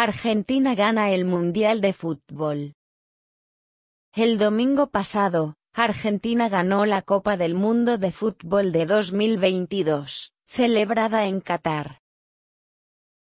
Argentina gana el Mundial de Fútbol. El domingo pasado, Argentina ganó la Copa del Mundo de Fútbol de 2022, celebrada en Qatar.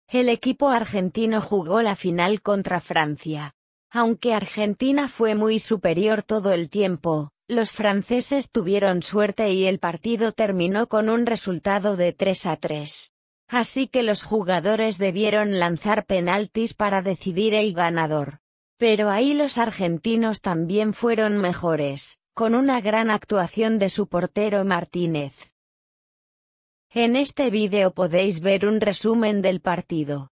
El equipo argentino jugó la final contra Francia. Aunque Argentina fue muy superior todo el tiempo, los franceses tuvieron suerte y el partido terminó con un resultado de 3 a 3. Así que los jugadores debieron lanzar penaltis para decidir el ganador. Pero ahí los argentinos también fueron mejores, con una gran actuación de su portero Martínez. En este vídeo podéis ver un resumen del partido.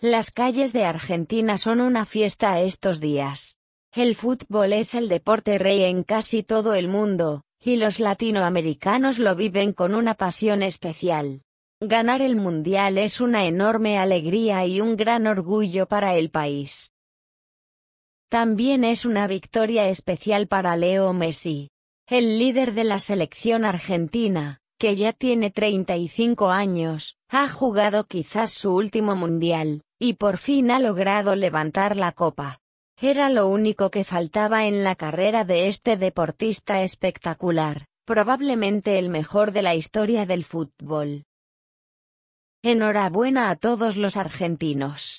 Las calles de Argentina son una fiesta estos días. El fútbol es el deporte rey en casi todo el mundo, y los latinoamericanos lo viven con una pasión especial. Ganar el Mundial es una enorme alegría y un gran orgullo para el país. También es una victoria especial para Leo Messi, el líder de la selección argentina, que ya tiene 35 años, ha jugado quizás su último Mundial, y por fin ha logrado levantar la copa. Era lo único que faltaba en la carrera de este deportista espectacular, probablemente el mejor de la historia del fútbol. Enhorabuena a todos los argentinos.